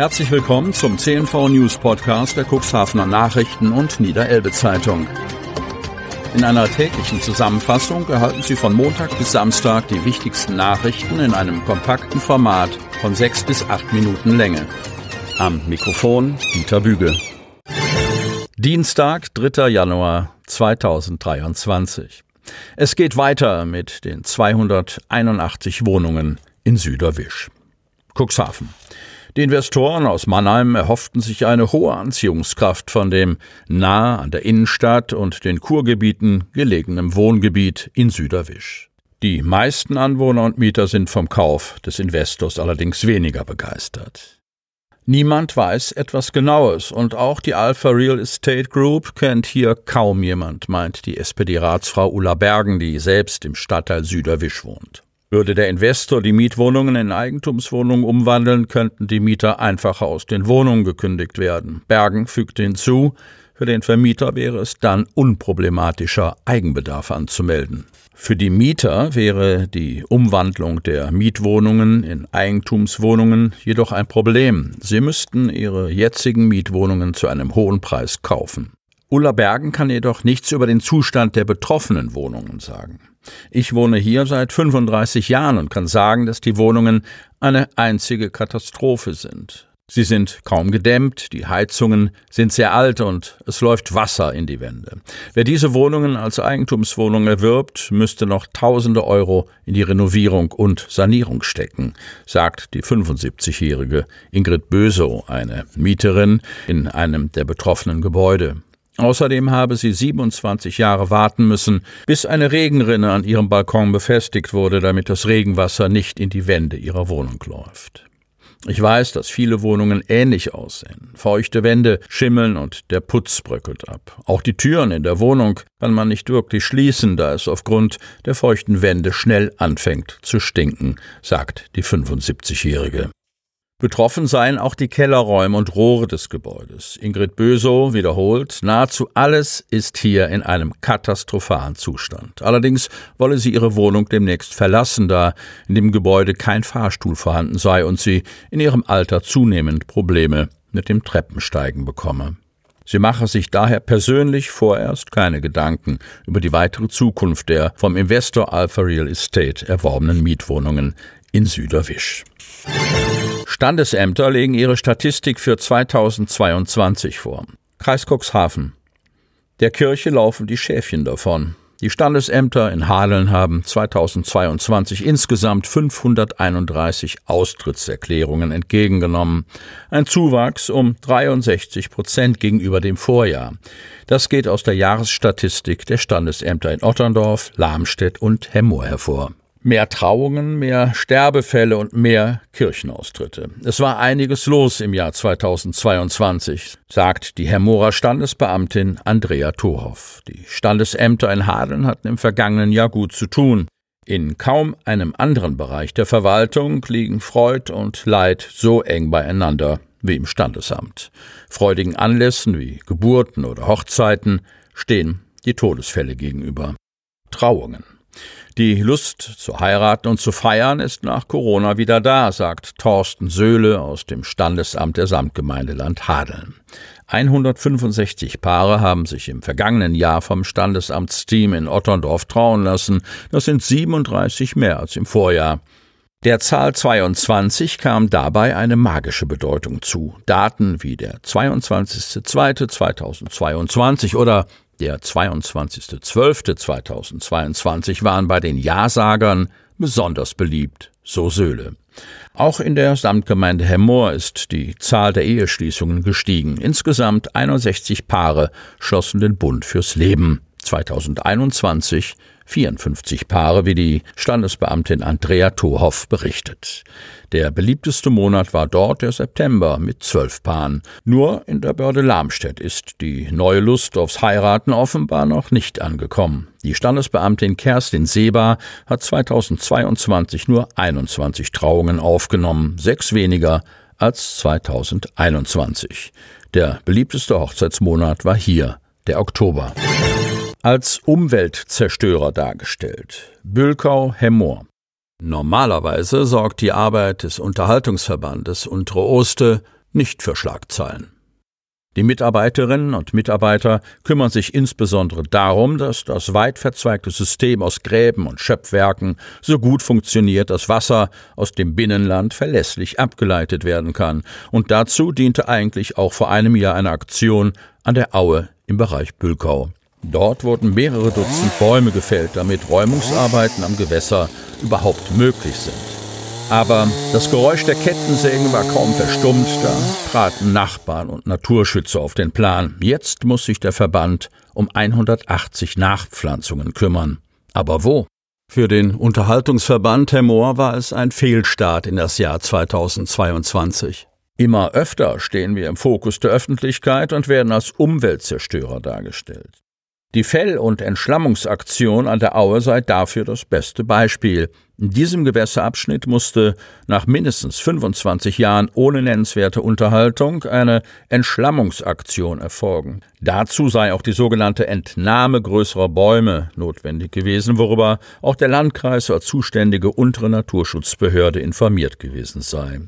Herzlich willkommen zum CNV News Podcast der Cuxhavener Nachrichten und Niederelbe Zeitung. In einer täglichen Zusammenfassung erhalten Sie von Montag bis Samstag die wichtigsten Nachrichten in einem kompakten Format von sechs bis acht Minuten Länge. Am Mikrofon Dieter Büge. Dienstag, 3. Januar 2023. Es geht weiter mit den 281 Wohnungen in Süderwisch. Cuxhaven. Die Investoren aus Mannheim erhofften sich eine hohe Anziehungskraft von dem nahe an der Innenstadt und den Kurgebieten gelegenen Wohngebiet in Süderwisch. Die meisten Anwohner und Mieter sind vom Kauf des Investors allerdings weniger begeistert. Niemand weiß etwas Genaues und auch die Alpha Real Estate Group kennt hier kaum jemand, meint die SPD-Ratsfrau Ulla Bergen, die selbst im Stadtteil Süderwisch wohnt. Würde der Investor die Mietwohnungen in Eigentumswohnungen umwandeln, könnten die Mieter einfacher aus den Wohnungen gekündigt werden. Bergen fügte hinzu, für den Vermieter wäre es dann unproblematischer, Eigenbedarf anzumelden. Für die Mieter wäre die Umwandlung der Mietwohnungen in Eigentumswohnungen jedoch ein Problem. Sie müssten ihre jetzigen Mietwohnungen zu einem hohen Preis kaufen. Ulla Bergen kann jedoch nichts über den Zustand der betroffenen Wohnungen sagen. Ich wohne hier seit 35 Jahren und kann sagen, dass die Wohnungen eine einzige Katastrophe sind. Sie sind kaum gedämmt, die Heizungen sind sehr alt und es läuft Wasser in die Wände. Wer diese Wohnungen als Eigentumswohnung erwirbt, müsste noch tausende Euro in die Renovierung und Sanierung stecken, sagt die 75-jährige Ingrid Bösow, eine Mieterin in einem der betroffenen Gebäude. Außerdem habe sie 27 Jahre warten müssen, bis eine Regenrinne an ihrem Balkon befestigt wurde, damit das Regenwasser nicht in die Wände ihrer Wohnung läuft. Ich weiß, dass viele Wohnungen ähnlich aussehen. Feuchte Wände schimmeln und der Putz bröckelt ab. Auch die Türen in der Wohnung kann man nicht wirklich schließen, da es aufgrund der feuchten Wände schnell anfängt zu stinken, sagt die 75-Jährige. Betroffen seien auch die Kellerräume und Rohre des Gebäudes. Ingrid Bösow wiederholt, nahezu alles ist hier in einem katastrophalen Zustand. Allerdings wolle sie ihre Wohnung demnächst verlassen, da in dem Gebäude kein Fahrstuhl vorhanden sei und sie in ihrem Alter zunehmend Probleme mit dem Treppensteigen bekomme. Sie mache sich daher persönlich vorerst keine Gedanken über die weitere Zukunft der vom Investor Alpha Real Estate erworbenen Mietwohnungen in Süderwisch. Standesämter legen ihre Statistik für 2022 vor. Kreis Cuxhaven. Der Kirche laufen die Schäfchen davon. Die Standesämter in Hadeln haben 2022 insgesamt 531 Austrittserklärungen entgegengenommen. Ein Zuwachs um 63 Prozent gegenüber dem Vorjahr. Das geht aus der Jahresstatistik der Standesämter in Otterndorf, Lamstedt und Hemmoor hervor. Mehr Trauungen, mehr Sterbefälle und mehr Kirchenaustritte. Es war einiges los im Jahr 2022, sagt die Hermorer Standesbeamtin Andrea Tohoff. Die Standesämter in Hadeln hatten im vergangenen Jahr gut zu tun. In kaum einem anderen Bereich der Verwaltung liegen Freud und Leid so eng beieinander wie im Standesamt. Freudigen Anlässen wie Geburten oder Hochzeiten stehen die Todesfälle gegenüber. Trauungen. Die Lust zu heiraten und zu feiern ist nach Corona wieder da, sagt Thorsten Söhle aus dem Standesamt der Samtgemeinde Land Hadeln. 165 Paare haben sich im vergangenen Jahr vom Standesamtsteam in Otterndorf trauen lassen. Das sind 37 mehr als im Vorjahr. Der Zahl 22 kam dabei eine magische Bedeutung zu. Daten wie der 22.02.2022 oder der 22.12.2022 waren bei den Ja-Sagern besonders beliebt, so Söhle. Auch in der Samtgemeinde Hemmoor ist die Zahl der Eheschließungen gestiegen. Insgesamt 61 Paare schlossen den Bund fürs Leben. 2021 54 Paare, wie die Standesbeamtin Andrea Tohoff berichtet. Der beliebteste Monat war dort der September mit zwölf Paaren. Nur in der Börde Lamstedt ist die neue Lust aufs Heiraten offenbar noch nicht angekommen. Die Standesbeamtin Kerstin Seba hat 2022 nur 21 Trauungen aufgenommen, sechs weniger als 2021. Der beliebteste Hochzeitsmonat war hier, der Oktober als Umweltzerstörer dargestellt. Bülkau Hemmoor. Normalerweise sorgt die Arbeit des Unterhaltungsverbandes Untere Oste nicht für Schlagzeilen. Die Mitarbeiterinnen und Mitarbeiter kümmern sich insbesondere darum, dass das weit verzweigte System aus Gräben und Schöpfwerken so gut funktioniert, dass Wasser aus dem Binnenland verlässlich abgeleitet werden kann. Und dazu diente eigentlich auch vor einem Jahr eine Aktion an der Aue im Bereich Bülkau. Dort wurden mehrere Dutzend Bäume gefällt, damit Räumungsarbeiten am Gewässer überhaupt möglich sind. Aber das Geräusch der Kettensägen war kaum verstummt, da traten Nachbarn und Naturschützer auf den Plan. Jetzt muss sich der Verband um 180 Nachpflanzungen kümmern. Aber wo? Für den Unterhaltungsverband Herr Mohr war es ein Fehlstart in das Jahr 2022. Immer öfter stehen wir im Fokus der Öffentlichkeit und werden als Umweltzerstörer dargestellt. Die Fell- und Entschlammungsaktion an der Aue sei dafür das beste Beispiel. In diesem Gewässerabschnitt musste nach mindestens 25 Jahren ohne nennenswerte Unterhaltung eine Entschlammungsaktion erfolgen. Dazu sei auch die sogenannte Entnahme größerer Bäume notwendig gewesen, worüber auch der Landkreis als zuständige untere Naturschutzbehörde informiert gewesen sei.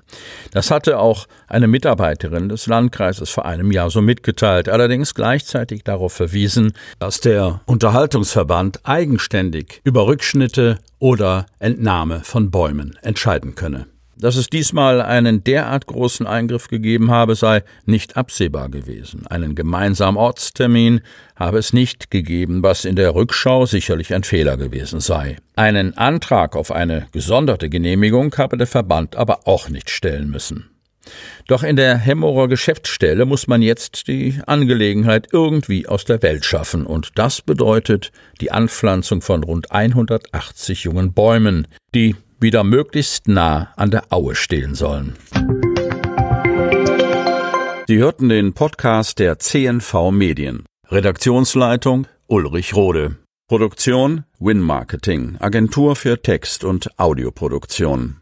Das hatte auch eine Mitarbeiterin des Landkreises vor einem Jahr so mitgeteilt, allerdings gleichzeitig darauf verwiesen, dass der Unterhaltungsverband eigenständig über Rückschnitte oder Entnahme von Bäumen entscheiden könne. Dass es diesmal einen derart großen Eingriff gegeben habe, sei nicht absehbar gewesen. Einen gemeinsamen Ortstermin habe es nicht gegeben, was in der Rückschau sicherlich ein Fehler gewesen sei. Einen Antrag auf eine gesonderte Genehmigung habe der Verband aber auch nicht stellen müssen. Doch in der Hemmerer Geschäftsstelle muss man jetzt die Angelegenheit irgendwie aus der Welt schaffen, und das bedeutet die Anpflanzung von rund 180 jungen Bäumen, die wieder möglichst nah an der Aue stehen sollen. Sie hörten den Podcast der CNV Medien. Redaktionsleitung Ulrich Rode. Produktion Win Marketing, Agentur für Text- und Audioproduktion.